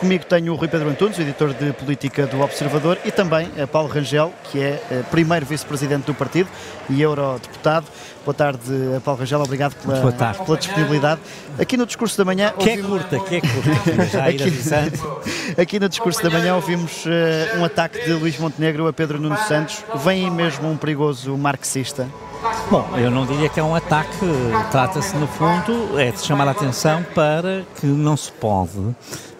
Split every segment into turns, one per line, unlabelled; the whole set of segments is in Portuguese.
Comigo tenho o Rui Pedro Antunes, editor de política do Observador, e também a Paulo Rangel, que é eh, primeiro vice-presidente do partido e eurodeputado. Boa tarde, Paulo Rangel, obrigado pela, pela disponibilidade. Aqui no discurso da manhã.
Que ouvimos... é curta, que é curta, já
aqui, aqui no discurso da manhã ouvimos uh, um ataque de Luís Montenegro a Pedro Nuno Santos. Vem aí mesmo um perigoso marxista?
Bom, eu não diria que é um ataque, trata-se no fundo é de chamar a atenção para que não se pode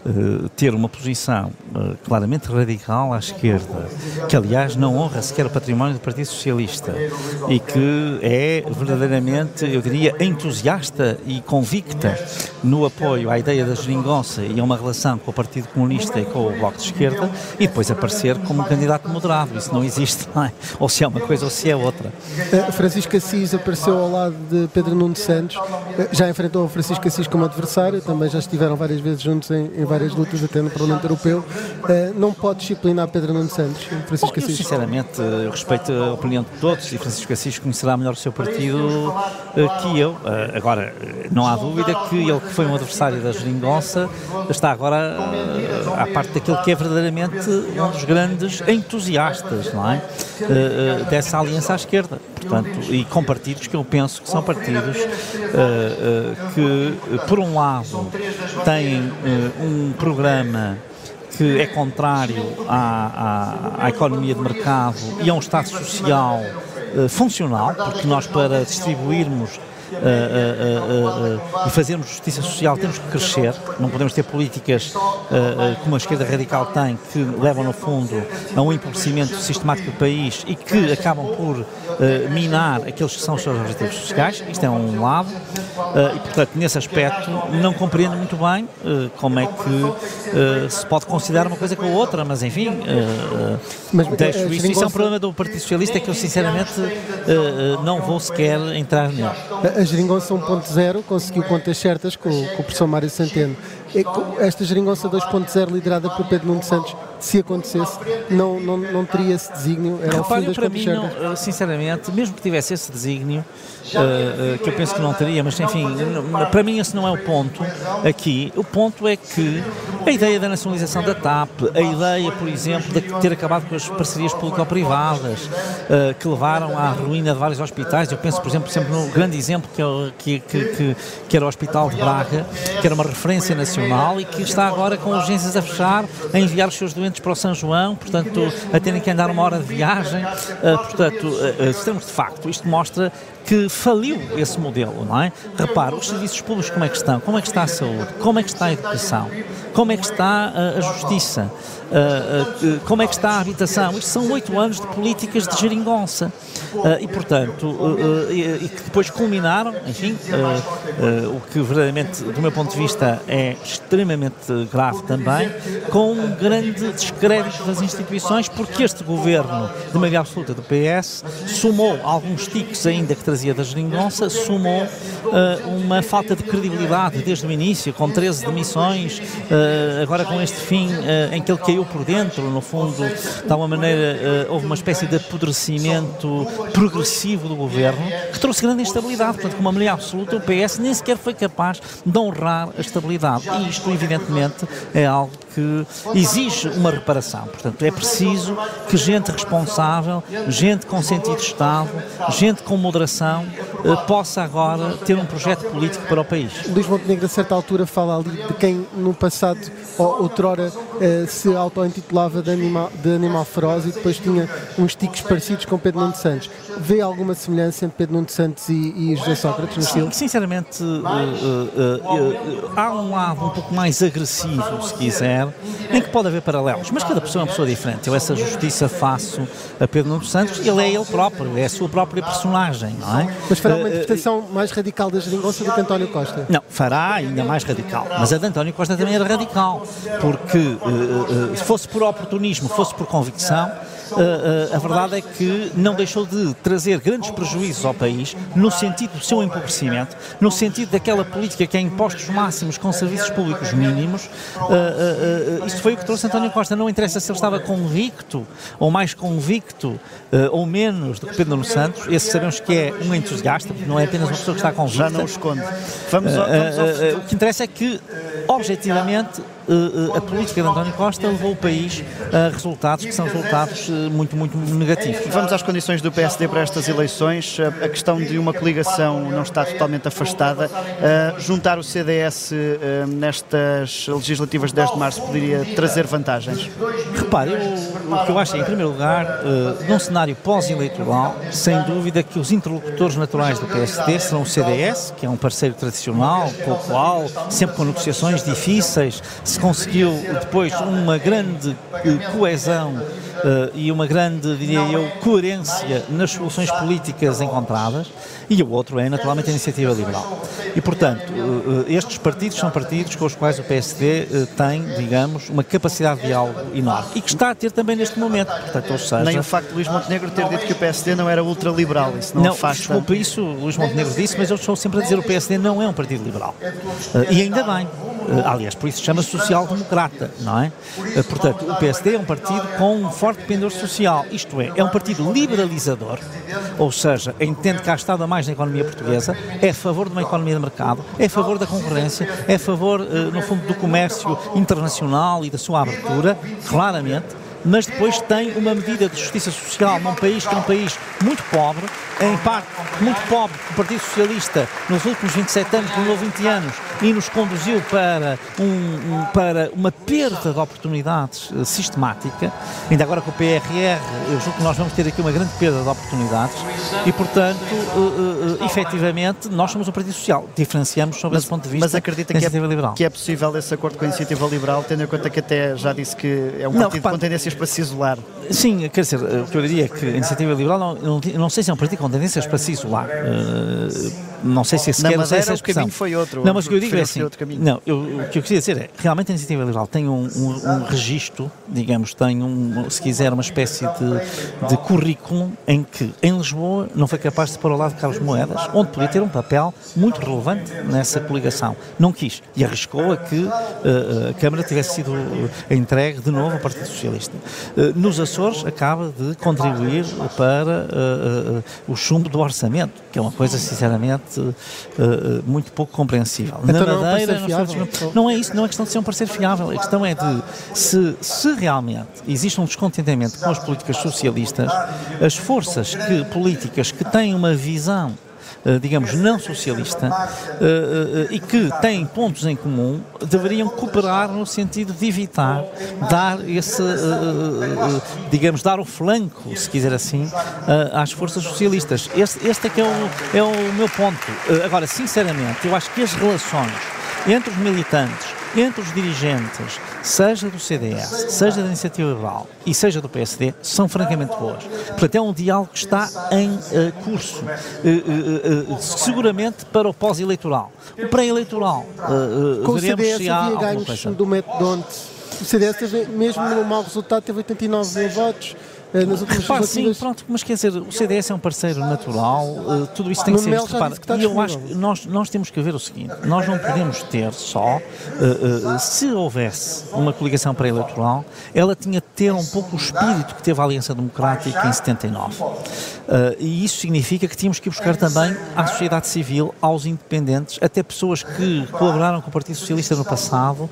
uh, ter uma posição uh, claramente radical à esquerda, que aliás não honra sequer o património do Partido Socialista e que é verdadeiramente, eu diria, entusiasta e convicta no apoio à ideia da geringonça e a uma relação com o Partido Comunista e com o Bloco de Esquerda e depois aparecer como um candidato moderado. Isso não existe, não é? Ou se é uma coisa ou se é outra.
Uh, Francisco Assis apareceu ao lado de Pedro Nuno Santos, já enfrentou o Francisco Assis como adversário, também já estiveram várias vezes juntos em, em várias lutas, até no Parlamento Europeu. Uh, não pode disciplinar Pedro Nuno Santos, Francisco
Bom,
Assis?
Eu, sinceramente, eu respeito a opinião de todos e Francisco Assis conhecerá melhor o seu partido uh, que eu. Agora, não há dúvida que ele que foi um adversário da geringonça está agora à parte daquilo que é verdadeiramente um dos grandes entusiastas, não é? dessa aliança à esquerda. Portanto, e com partidos que eu penso que são partidos que, por um lado, têm um um programa que é contrário à, à, à, economia de mercado e a um Estado social uh, funcional, porque nós, para distribuirmos uh, uh, e fazermos justiça social temos que crescer, não podemos ter políticas como a esquerda radical tem, que levam no fundo a um empobrecimento sistemático do país e que acabam por minar aqueles que são os seus objetivos sociais, isto é um lado, e portanto nesse aspecto não compreendo muito bem como é que se pode considerar uma coisa com a outra, mas enfim, mas, deixo isso, isso é um problema do Partido Socialista que eu sinceramente não vou sequer entrar nele.
A Geringonça 1.0 conseguiu contas certas com, com o professor Mário Centeno. Esta Geringonça 2.0, liderada por Pedro Nuno Santos, se acontecesse, não, não, não teria esse desígnio?
Era Repare, o fim das para mim, não, sinceramente, mesmo que tivesse esse desígnio, uh, uh, que eu penso que não teria, mas enfim, para mim esse não é o ponto aqui. O ponto é que a ideia da nacionalização da TAP, a ideia, por exemplo, de ter acabado com as parcerias público-privadas, uh, que levaram à ruína de vários hospitais, eu penso, por exemplo, sempre no grande exemplo que, é que, que, que, que era o Hospital de Braga, que era uma referência nacional e que está agora com urgências a fechar, a enviar os seus doentes para o São João, portanto, a terem que andar uma hora de viagem. Portanto, uh, estamos de facto, isto mostra que faliu esse modelo, não é? Repare, os serviços públicos como é que estão? Como é que está a saúde? Como é que está a educação? Como é que está a, a justiça? Uh, uh, como é que está a habitação? Isto são oito anos de políticas de geringonça. Uh, e, portanto, e, e, que depois culminaram, enfim, o que verdadeiramente, do meu ponto de vista, é extremamente grave também, com um grande descrédito das instituições, porque este governo de maioria absoluta do PS somou alguns tiques ainda que trazia da geringonça, somou uh, uma falta de credibilidade desde o início, com 13 demissões, agora com este fim em que ele caiu por dentro, no fundo, de tal maneira houve uma espécie de apodrecimento progressivo do governo, que trouxe grande instabilidade, portanto, com uma maioria absoluta, o PS nem sequer foi capaz de honrar a estabilidade. E isto, evidentemente, é algo que exige uma reparação. Portanto, é preciso que gente responsável, gente com sentido de Estado, gente com moderação, eh, possa agora ter um projeto político para o país.
Luís Montenegro, a certa altura, fala ali de quem no passado, ou outrora, eh, se auto-intitulava de animal, de animal feroz e depois tinha uns tiques parecidos com Pedro Nuno Santos. Vê alguma semelhança entre Pedro Nuno Santos e, e José Sócrates no estilo?
Sinceramente, uh, uh, uh, há um lado um pouco mais agressivo, se quiser, em que pode haver paralelos, mas cada pessoa é uma pessoa diferente. Eu essa justiça faço a Pedro Nuno Santos, ele é ele próprio, é a sua própria personagem, não é?
Mas fará uma interpretação mais radical da geringonça do que António Costa?
Não, fará ainda mais radical, mas a de António Costa também era radical, porque se fosse por oportunismo, fosse por convicção, uh, a verdade é que não deixou de trazer grandes prejuízos ao país, no sentido do seu empobrecimento, no sentido daquela política que é impostos máximos com serviços públicos mínimos. Isto foi o que trouxe António Costa. Não interessa se ele estava convicto, ou mais convicto, ou menos do que Pedro Nuno Santos. Esse sabemos que é um entusiasta, porque não é apenas uma pessoa que está convicta.
Já não esconde. Vamos, ao, vamos ao...
O que interessa é que, objetivamente, a política de António Costa levou o país a resultados que são resultados muito, muito negativos.
Vamos às condições do PSD para estas eleições. A questão de uma coligação não está totalmente afastada. juntar o CDS nestas legislativas de 10 de março poderia trazer vantagens?
Repare, eu, o que eu acho é, em primeiro lugar, num cenário pós-eleitoral, sem dúvida que os interlocutores naturais do PSD serão o CDS, que é um parceiro tradicional, com o qual, sempre com negociações difíceis, se conseguiu depois uma grande eh, coesão uh, e uma grande, diria eu, coerência nas soluções políticas encontradas, e o outro é, naturalmente, a iniciativa liberal. E, portanto, uh, estes partidos são partidos com os quais o PSD uh, tem, digamos, uma capacidade de diálogo enorme e que está a ter também neste momento. Portanto, ou seja,
Nem o facto de Luís Montenegro ter dito que o PSD não era ultraliberal, isso não,
não
afasta...
Desculpa, isso Luís Montenegro disse, mas eu estou sempre a dizer que o PSD não é um partido liberal. e ainda bem. Aliás, por isso chama social-democrata, não é? portanto, o PSD é um partido com um forte forte pendor social, isto é, é um partido liberalizador, ou seja, entende que há Estado a mais na economia portuguesa, é a favor de uma economia de mercado, é a favor da concorrência, é a favor, eh, no fundo, do comércio internacional e da sua abertura, claramente, mas depois tem uma medida de justiça social num país que é um país muito pobre, em parte muito pobre, o Partido Socialista nos últimos 27 anos, demorou 20 anos e nos conduziu para, um, um, para uma perda de oportunidades uh, sistemática. Ainda agora com o PRR, eu julgo que nós vamos ter aqui uma grande perda de oportunidades e, portanto, uh, uh, efetivamente, nós somos um Partido Social. Diferenciamos sobre
mas,
esse ponto de vista
mas acredita que é, liberal. que é possível esse acordo com a Iniciativa Liberal, tendo em conta que até já disse que é um Não, partido com tendências para se isolar?
Sim, quer dizer, o que eu diria é que a Iniciativa Liberal não, não, sei se é um partido com tendências para se isolar. Não sei se é sequer,
não sei
se é
o caminho foi outro.
Não, mas o que eu digo é assim, não, eu, o que eu queria dizer é, realmente a Iniciativa Liberal tem um, um, um registro, digamos, tem um, se quiser, uma espécie de, de currículo em que em Lisboa não foi capaz de pôr ao lado de Carlos Moedas, onde podia ter um papel muito relevante nessa coligação. Não quis e arriscou a que uh, a Câmara tivesse sido entregue de novo ao Partido Socialista. Uh, nos Açores acaba de contribuir para uh, o chumbo do orçamento, que é uma coisa, sinceramente, uh, muito pouco compreensível.
Então Na Madeira, não, é
não, não é isso, não é questão de ser um parceiro fiável, a questão é de se, se realmente existe um descontentamento com as políticas socialistas, as forças que, políticas que têm uma visão digamos, não socialista eh, eh, e que têm pontos em comum, deveriam cooperar no sentido de evitar dar esse, digamos, dar o flanco, se quiser assim, às forças socialistas. Este, este é que é o, é o meu ponto. Agora, sinceramente, eu acho que as relações entre os militantes entre os dirigentes, seja do CDS, seja da Iniciativa Liberal e seja do PSD, são francamente boas. Portanto, é um diálogo que está em uh, curso, uh, uh, seguramente para o pós-eleitoral. O pré-eleitoral,
Com o CDS se havia ganhos do método o CDS teve, mesmo no mau resultado, teve 89 mil votos. Eh, nas últimas
Repare, sim, pronto, mas quer dizer, o CDS é um parceiro natural, uh, tudo isso tem que ser visto. e eu acho que nós, nós temos que ver o seguinte: nós não podemos ter só, uh, uh, se houvesse uma coligação pré-eleitoral, ela tinha de ter um pouco o espírito que teve a Aliança Democrática em 79. e isso significa que tínhamos que buscar também à sociedade civil, aos independentes, até pessoas que colaboraram com o Partido Socialista no passado,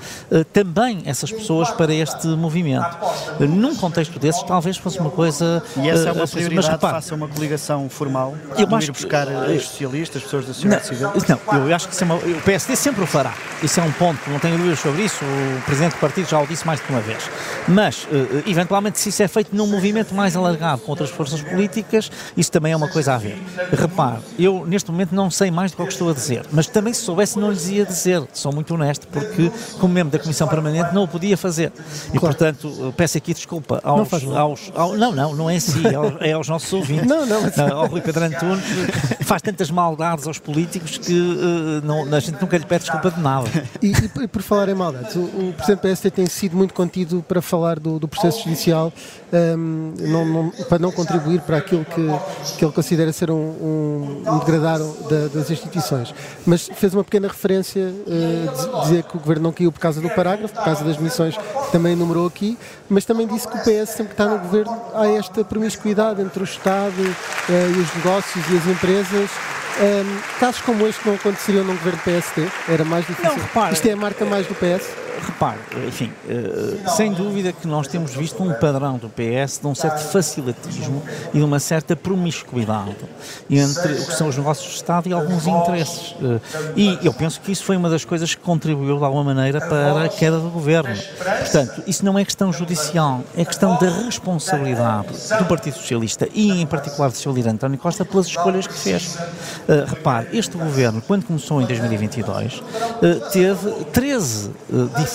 também essas pessoas para este movimento. num contexto desses, talvez fosse uma uma coisa.
E essa é uma uh, prioridade, mas, faça uma coligação formal, eu acho ir buscar que, os socialistas, pessoas da sociedade
civil? Não, eu acho que é uma, o PSD sempre o fará. Isso é um ponto, não tenho dúvidas sobre isso. O Presidente do Partido já o disse mais de uma vez. Mas, uh, eventualmente, se isso é feito num movimento mais alargado com outras forças políticas, isso também é uma coisa a ver. Repare, eu neste momento não sei mais do que, que estou a dizer, mas também se soubesse não lhes ia dizer. Sou muito honesto, porque, como membro da Comissão Permanente, não o podia fazer. E, claro. portanto, peço aqui desculpa aos, aos, aos, não, não, não é em si, é, aos nossos ouvintes.
Não, não.
Uh, ao Rui Pedro Antunes, faz tantas maldades aos políticos que uh, não, a gente nunca lhe pede desculpa de nada.
E, e, e por falar em maldades, o, o Presidente do PSD tem sido muito contido para falar do, do processo judicial, um, não, não, para não contribuir para aquilo que, que ele considera ser um, um, um degradar da, das instituições. Mas fez uma pequena referência, uh, dizer que o Governo não caiu por causa do parágrafo, por causa das missões que também enumerou aqui, mas também disse que o PS sempre que está no Governo há esta promiscuidade entre o Estado uh, e os negócios e as empresas. Um, casos como este não aconteceriam num governo PSD? Era mais difícil?
Não, repara,
Isto é a marca mais do PS?
Repare, enfim, uh, sem dúvida que nós temos visto um padrão do PS de um certo facilitismo e de uma certa promiscuidade entre o que são os negócios de Estado e alguns interesses. Uh, e eu penso que isso foi uma das coisas que contribuiu de alguma maneira para a queda do governo. Portanto, isso não é questão judicial, é questão da responsabilidade do Partido Socialista e, em particular, do seu líder António Costa pelas escolhas que fez. Uh, repare, este governo, quando começou em 2022, teve 13 diferentes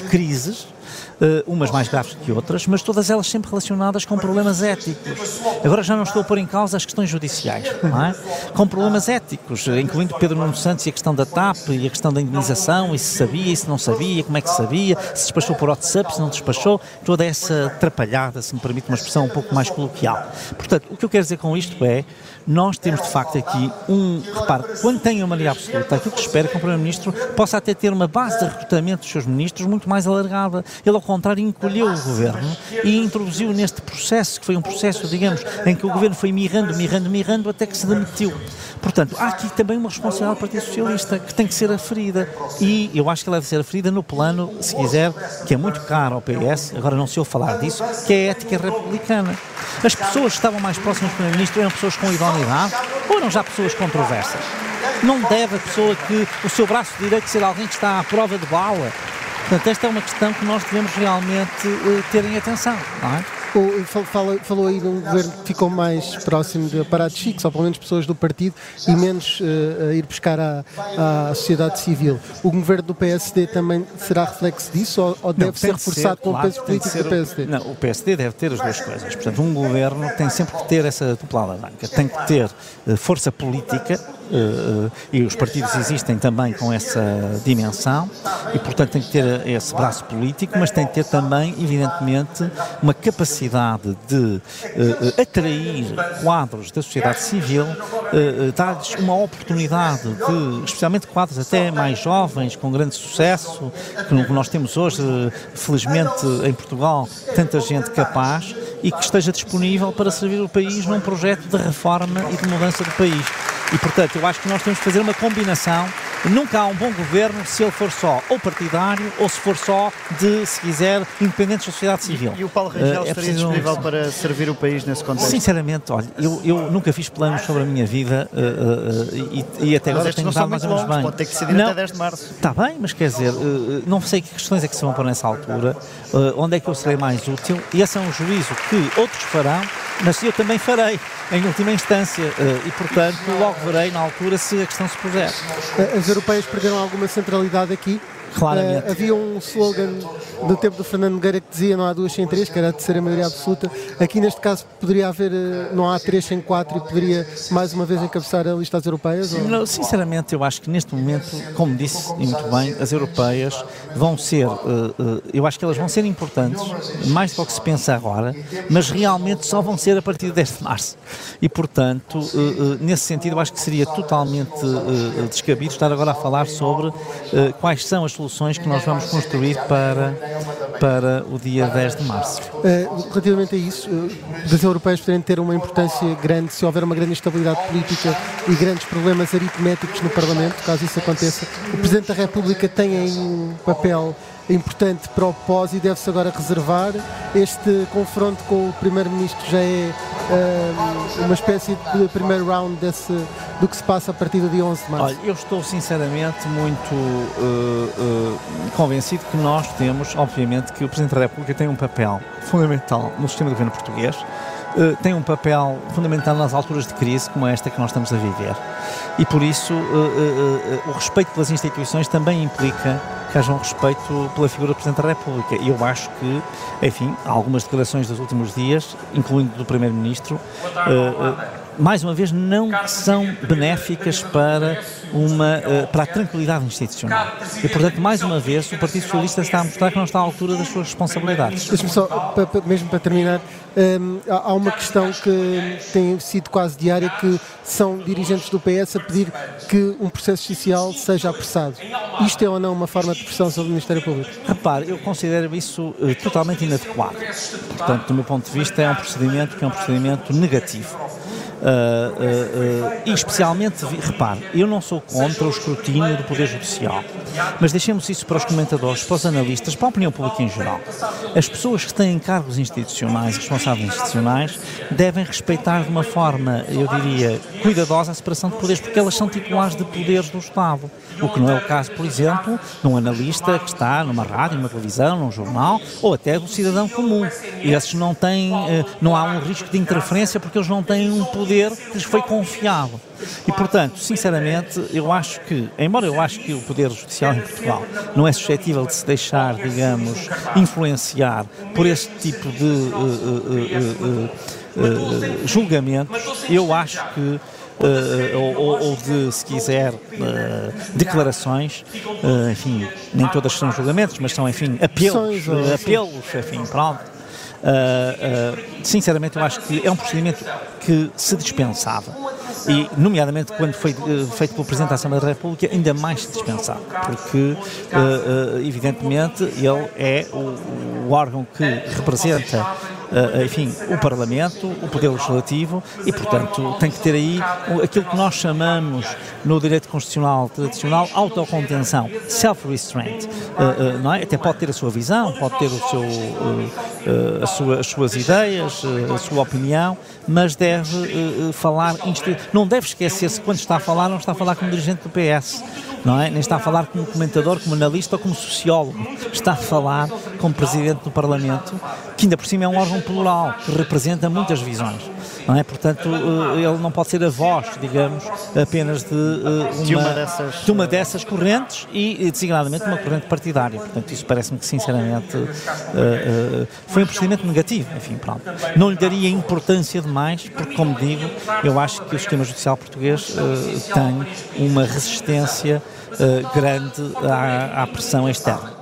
crises uh, umas mais graves que outras, mas todas elas sempre relacionadas com problemas éticos. Agora já não estou a pôr em causa as questões judiciais, não é? Com problemas éticos, incluindo Pedro Nuno Santos e a questão da TAP e a questão da indenização, e se sabia, e se não sabia, como é que sabia, se despachou por WhatsApp, se não despachou, toda essa atrapalhada, se me permite uma expressão um pouco mais coloquial. Portanto, o que eu quero dizer com isto é nós temos de facto aqui um. Repare, quando tem uma maioria absoluta, aquilo que espera que o Primeiro-Ministro possa até ter uma base de recrutamento dos seus ministros muito mais alargada. Ele, contrário, encolheu o governo e introduziu neste processo, que foi um processo, digamos, em que o governo foi mirrando, mirrando, mirrando, até que se demitiu. Portanto, há aqui também uma responsabilidade do Partido Socialista que tem que ser aferida. E eu acho que ela deve ser aferida no plano, se quiser, que é muito caro ao PS, agora não se ouve falar disso, que é a ética republicana. As pessoas que estavam mais próximas do Primeiro-Ministro eram pessoas com idoneidade ou eram já pessoas controversas? Não deve a pessoa que o seu braço direito ser alguém que está à prova de bala. Portanto, esta é uma questão que nós devemos realmente uh, ter em atenção, não é?
Fala, falou aí de um governo que ficou mais próximo de aparatos chiques, ou pelo menos pessoas do partido, e menos uh, a ir buscar à, à sociedade civil. O governo do PSD também será reflexo disso ou, ou deve não, ser reforçado com claro, o peso político do PSD?
Não, o PSD deve ter as duas coisas. Portanto, um governo tem sempre que ter essa dupla alavanca. Tem que ter uh, força política uh, e os partidos existem também com essa dimensão e, portanto, tem que ter esse braço político, mas tem que ter também, evidentemente, uma capacidade de uh, atrair quadros da sociedade civil, uh, dar-lhes uma oportunidade de, especialmente quadros até mais jovens, com grande sucesso, que nós temos hoje, felizmente, em Portugal, tanta gente capaz e que esteja disponível para servir o país num projeto de reforma e de mudança do país. E, portanto, eu acho que nós temos que fazer uma combinação. Nunca há um bom governo se ele for só ou partidário ou se for só de, se quiser, independentes da sociedade civil.
E, e o Paulo Rangel uh, é estaria disponível um... para servir o país nesse contexto?
Sinceramente, olha, eu, eu nunca fiz planos sobre a minha vida uh, uh, e, e, até agora tenho dado mais ou menos bem.
Pode ter que decidir não, até 10 de março.
Está bem, mas quer dizer, não sei que questões é que se vão pôr nessa altura, onde é que eu serei mais útil e esse é um juízo que outros farão mas eu também farei, em última instância, e portanto logo verei na altura se a questão se puser.
As europeias perderam alguma centralidade aqui?
Claramente.
Uh, havia um slogan do tempo do Fernando Nogueira que dizia não há duas sem três, que era a terceira maioria absoluta. Aqui neste caso poderia haver, uh, não há três sem quatro e poderia mais uma vez encabeçar a lista das europeias?
Não, sinceramente, eu acho que neste momento, como disse muito bem, as europeias vão ser, uh, eu acho que elas vão ser importantes, mais do que se pensa agora, mas realmente só vão ser a partir de 10 de março. E portanto, nesse sentido, eu acho que seria totalmente descabido estar agora a falar sobre quais são as soluções que nós vamos construir para, para o dia 10 de março.
Uh, relativamente a isso, uh, das europeias poderem ter uma importância grande se houver uma grande instabilidade política e grandes problemas aritméticos no Parlamento, caso isso aconteça. O Presidente da República tem aí um papel importante para o pós e deve-se agora reservar. Este confronto com o Primeiro-Ministro já é uh, uma espécie de primeiro round desse, do que se passa a partir do dia 11 de março.
Olha, eu estou sinceramente muito uh, uh, convencido que nós temos, obviamente, que o Presidente da República tem um papel fundamental no sistema de governo português. Uh, tem um papel fundamental nas alturas de crise como esta que nós estamos a viver. E por isso uh, uh, o respeito pelas instituições também implica que haja um respeito pela figura do Presidente da República. E eu acho que, enfim, algumas declarações dos últimos dias, incluindo do Primeiro-Ministro, uh, uh, mais uma vez, não são benéficas para, uma, uh, para a tranquilidade institucional. E, portanto, mais uma vez, o Partido Socialista está a mostrar que não está à altura das suas responsabilidades.
Só, mesmo para terminar, um, há uma questão que tem sido quase diária, que são dirigentes do PS a pedir que um processo judicial seja apressado. Isto é ou não uma forma de pressão sobre o Ministério Público?
Repare, eu considero isso uh, totalmente inadequado. Portanto, do meu ponto de vista, é um procedimento que é um procedimento negativo. E especialmente, repare, eu não sou contra o escrutínio do Poder Judicial, mas deixemos isso para os comentadores, para os analistas, para a opinião pública em geral. As pessoas que têm cargos institucionais, responsáveis institucionais, devem respeitar de uma forma, eu diria, cuidadosa a separação de poderes, porque elas são titulares de poderes do Estado. O que não é o caso, por exemplo, de um analista que está numa rádio, numa televisão, num jornal, ou até do cidadão comum. E esses não têm, eh, não há um risco de interferência porque eles não têm um poder que lhes foi confiado. E, portanto, sinceramente, eu acho que, embora eu acho que o Poder Judicial em Portugal não é suscetível de se deixar, digamos, influenciar por este tipo de uh, uh, uh, julgamentos, eu acho que Uh, ou, ou, de, se quiser, uh, declarações, uh, enfim, nem todas são julgamentos, mas são, enfim, apelos, apelos, enfim, pronto. Sinceramente, eu acho que é um procedimento que se dispensava. E, nomeadamente, quando foi feito pelo Presidente da Assembleia da República, ainda mais se dispensava, porque, evidentemente, ele é o, órgão que representa enfim, o Parlamento, o Poder Legislativo e, portanto, tem que ter aí aquilo que nós chamamos no direito constitucional tradicional autocontenção, self-restraint, uh, não é? Até pode ter a sua visão, pode ter o seu, sua, as suas ideias, a sua opinião, mas deve falar, não deve esquecer-se quando está a falar, não está a falar como dirigente do PS não é? Nem está a falar como comentador, como analista ou como sociólogo. Está a falar como presidente do Parlamento, que ainda por cima é um órgão plural, que representa muitas visões. Não é? Portanto, eh, ele não pode ser a voz, digamos, apenas de eh, uma,
de uma, dessas,
de uma dessas correntes e, designadamente, uma corrente partidária. Portanto, isso parece-me que, sinceramente, eh, foi um procedimento negativo. Enfim, pronto. Não lhe daria importância demais, porque, como digo, eu acho que o sistema judicial português tem uma resistência grande à, à pressão externa.